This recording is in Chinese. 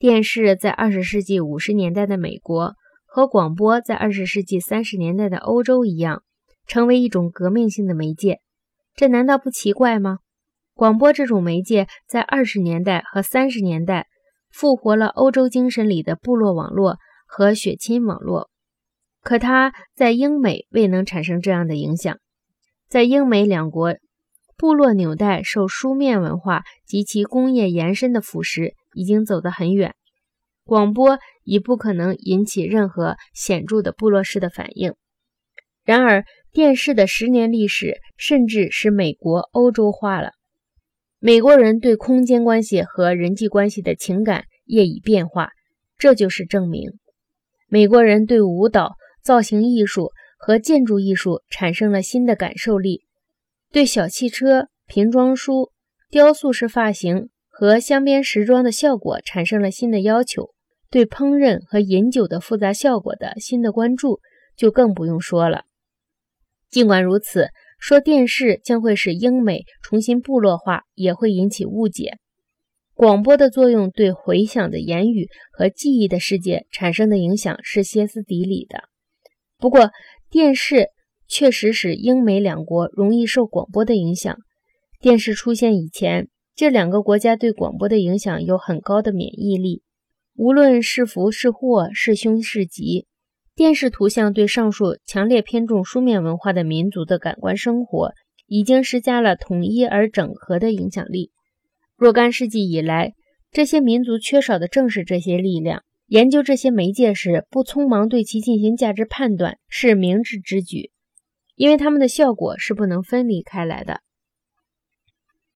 电视在二十世纪五十年代的美国和广播在二十世纪三十年代的欧洲一样，成为一种革命性的媒介。这难道不奇怪吗？广播这种媒介在二十年代和三十年代复活了欧洲精神里的部落网络和血亲网络，可它在英美未能产生这样的影响。在英美两国，部落纽带受书面文化及其工业延伸的腐蚀。已经走得很远，广播已不可能引起任何显著的部落式的反应。然而，电视的十年历史甚至使美国欧洲化了。美国人对空间关系和人际关系的情感业已变化，这就是证明。美国人对舞蹈、造型艺术和建筑艺术产生了新的感受力，对小汽车、瓶装书、雕塑式发型。和镶边时装的效果产生了新的要求，对烹饪和饮酒的复杂效果的新的关注就更不用说了。尽管如此，说电视将会使英美重新部落化也会引起误解。广播的作用对回响的言语和记忆的世界产生的影响是歇斯底里的。不过，电视确实使英美两国容易受广播的影响。电视出现以前。这两个国家对广播的影响有很高的免疫力，无论是福是祸是凶是吉，电视图像对上述强烈偏重书面文化的民族的感官生活，已经施加了统一而整合的影响力。若干世纪以来，这些民族缺少的正是这些力量。研究这些媒介时，不匆忙对其进行价值判断是明智之举，因为它们的效果是不能分离开来的。